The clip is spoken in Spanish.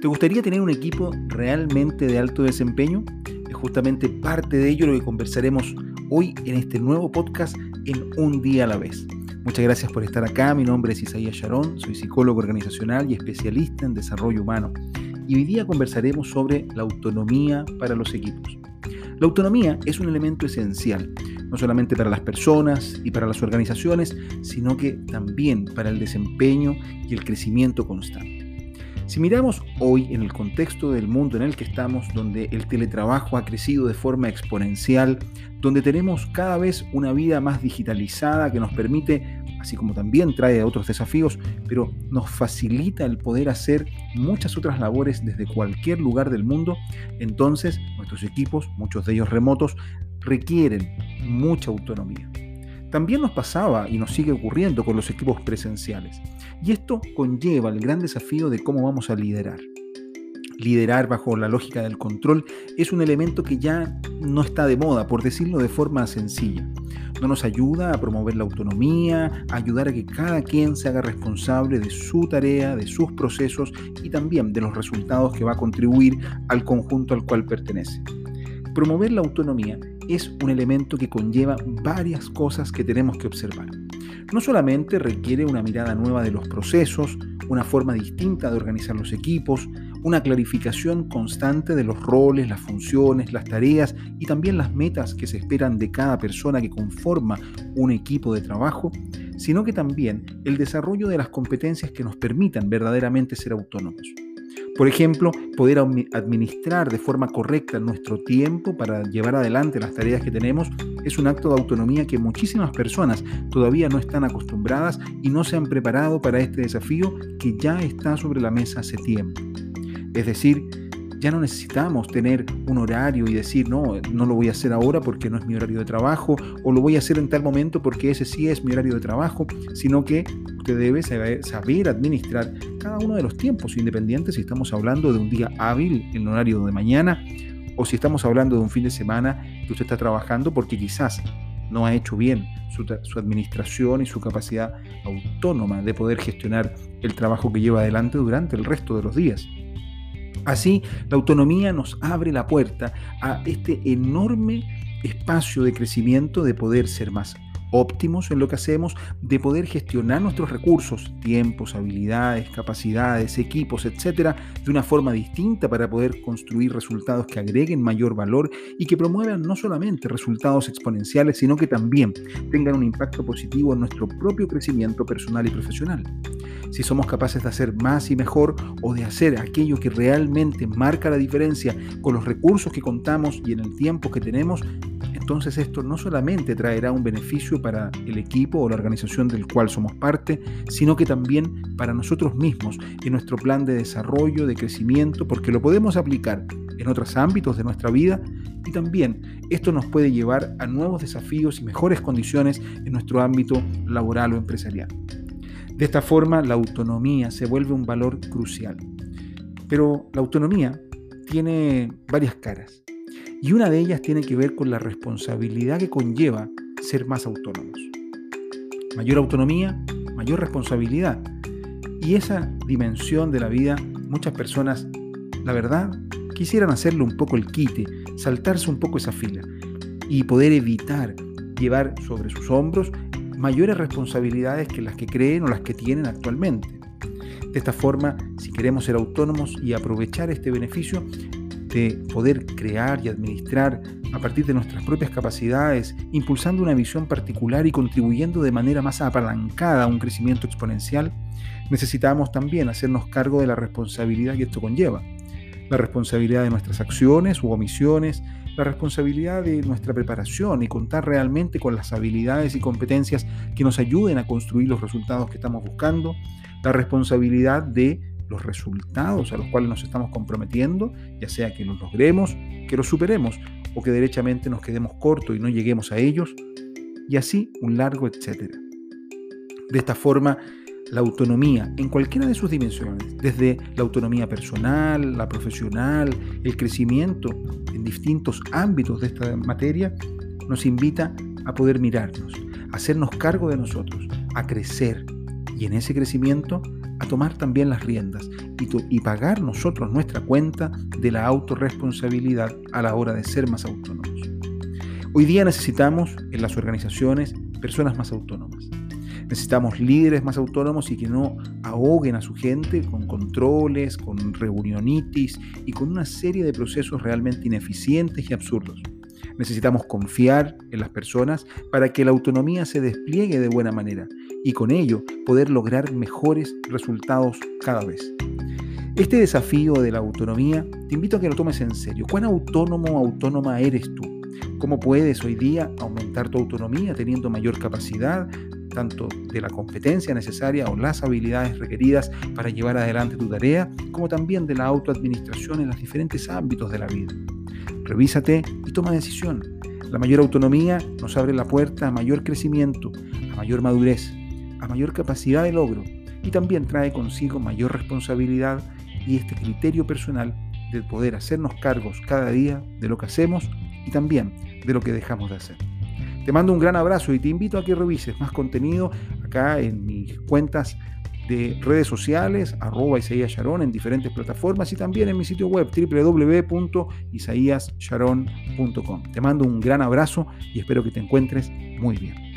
¿Te gustaría tener un equipo realmente de alto desempeño? Es justamente parte de ello lo que conversaremos hoy en este nuevo podcast en Un día a la vez. Muchas gracias por estar acá. Mi nombre es Isaías Sharon, soy psicólogo organizacional y especialista en desarrollo humano. Y hoy día conversaremos sobre la autonomía para los equipos. La autonomía es un elemento esencial, no solamente para las personas y para las organizaciones, sino que también para el desempeño y el crecimiento constante. Si miramos hoy en el contexto del mundo en el que estamos, donde el teletrabajo ha crecido de forma exponencial, donde tenemos cada vez una vida más digitalizada que nos permite, así como también trae otros desafíos, pero nos facilita el poder hacer muchas otras labores desde cualquier lugar del mundo, entonces nuestros equipos, muchos de ellos remotos, requieren mucha autonomía. También nos pasaba y nos sigue ocurriendo con los equipos presenciales. Y esto conlleva el gran desafío de cómo vamos a liderar. Liderar bajo la lógica del control es un elemento que ya no está de moda, por decirlo de forma sencilla. No nos ayuda a promover la autonomía, a ayudar a que cada quien se haga responsable de su tarea, de sus procesos y también de los resultados que va a contribuir al conjunto al cual pertenece. Promover la autonomía es un elemento que conlleva varias cosas que tenemos que observar. No solamente requiere una mirada nueva de los procesos, una forma distinta de organizar los equipos, una clarificación constante de los roles, las funciones, las tareas y también las metas que se esperan de cada persona que conforma un equipo de trabajo, sino que también el desarrollo de las competencias que nos permitan verdaderamente ser autónomos. Por ejemplo, poder administrar de forma correcta nuestro tiempo para llevar adelante las tareas que tenemos es un acto de autonomía que muchísimas personas todavía no están acostumbradas y no se han preparado para este desafío que ya está sobre la mesa hace tiempo. Es decir, ya no necesitamos tener un horario y decir, no, no lo voy a hacer ahora porque no es mi horario de trabajo, o lo voy a hacer en tal momento porque ese sí es mi horario de trabajo, sino que usted debe saber administrar cada uno de los tiempos, independientes si estamos hablando de un día hábil en horario de mañana, o si estamos hablando de un fin de semana que usted está trabajando porque quizás no ha hecho bien su, su, administración y su capacidad autónoma de poder gestionar el trabajo que lleva adelante durante el resto de los días. Así, la autonomía nos abre la puerta a este enorme espacio de crecimiento de poder ser más óptimos en lo que hacemos, de poder gestionar nuestros recursos, tiempos, habilidades, capacidades, equipos, etcétera, de una forma distinta para poder construir resultados que agreguen mayor valor y que promuevan no solamente resultados exponenciales, sino que también tengan un impacto positivo en nuestro propio crecimiento personal y profesional. Si somos capaces de hacer más y mejor o de hacer aquello que realmente marca la diferencia con los recursos que contamos y en el tiempo que tenemos, entonces esto no solamente traerá un beneficio para el equipo o la organización del cual somos parte, sino que también para nosotros mismos en nuestro plan de desarrollo, de crecimiento, porque lo podemos aplicar en otros ámbitos de nuestra vida y también esto nos puede llevar a nuevos desafíos y mejores condiciones en nuestro ámbito laboral o empresarial. De esta forma, la autonomía se vuelve un valor crucial. Pero la autonomía tiene varias caras. Y una de ellas tiene que ver con la responsabilidad que conlleva ser más autónomos. Mayor autonomía, mayor responsabilidad. Y esa dimensión de la vida, muchas personas, la verdad, quisieran hacerle un poco el quite, saltarse un poco esa fila y poder evitar llevar sobre sus hombros mayores responsabilidades que las que creen o las que tienen actualmente. De esta forma, si queremos ser autónomos y aprovechar este beneficio, de poder crear y administrar a partir de nuestras propias capacidades, impulsando una visión particular y contribuyendo de manera más apalancada a un crecimiento exponencial, necesitamos también hacernos cargo de la responsabilidad que esto conlleva. La responsabilidad de nuestras acciones u omisiones, la responsabilidad de nuestra preparación y contar realmente con las habilidades y competencias que nos ayuden a construir los resultados que estamos buscando, la responsabilidad de los resultados a los cuales nos estamos comprometiendo, ya sea que los logremos, que los superemos o que derechamente nos quedemos cortos y no lleguemos a ellos, y así un largo etcétera. De esta forma, la autonomía en cualquiera de sus dimensiones, desde la autonomía personal, la profesional, el crecimiento en distintos ámbitos de esta materia, nos invita a poder mirarnos, a hacernos cargo de nosotros, a crecer y en ese crecimiento a tomar también las riendas y, pagar nosotros nuestra cuenta de la autorresponsabilidad a la hora de ser más autónomos. Hoy día necesitamos en las organizaciones personas más autónomas. Necesitamos líderes más autónomos y que no ahoguen a su gente con controles, con reunionitis y con una serie de procesos realmente ineficientes y absurdos. Necesitamos confiar en las personas para que la autonomía se despliegue de buena manera y con ello poder lograr mejores resultados cada vez. Este desafío de la autonomía te invito a que lo tomes en serio. ¿Cuán autónomo o autónoma eres tú? ¿Cómo puedes hoy día aumentar tu autonomía teniendo mayor capacidad, tanto de la competencia necesaria o las habilidades requeridas para llevar adelante tu tarea, como también de la autoadministración en los diferentes ámbitos de la vida. Revísate y toma decisión. La mayor autonomía nos abre la puerta a mayor crecimiento, a mayor madurez, a mayor capacidad de logro y también trae consigo mayor responsabilidad y este criterio personal de poder hacernos cargos cada día de lo que hacemos y también de lo que dejamos de hacer. Te mando un gran abrazo y te invito a que revises más contenido acá en mis cuentas de redes sociales, arroba Isaías Sharon en diferentes plataformas y también en mi sitio web www.isaíasharon.com. Te mando un gran abrazo y espero que te encuentres muy bien.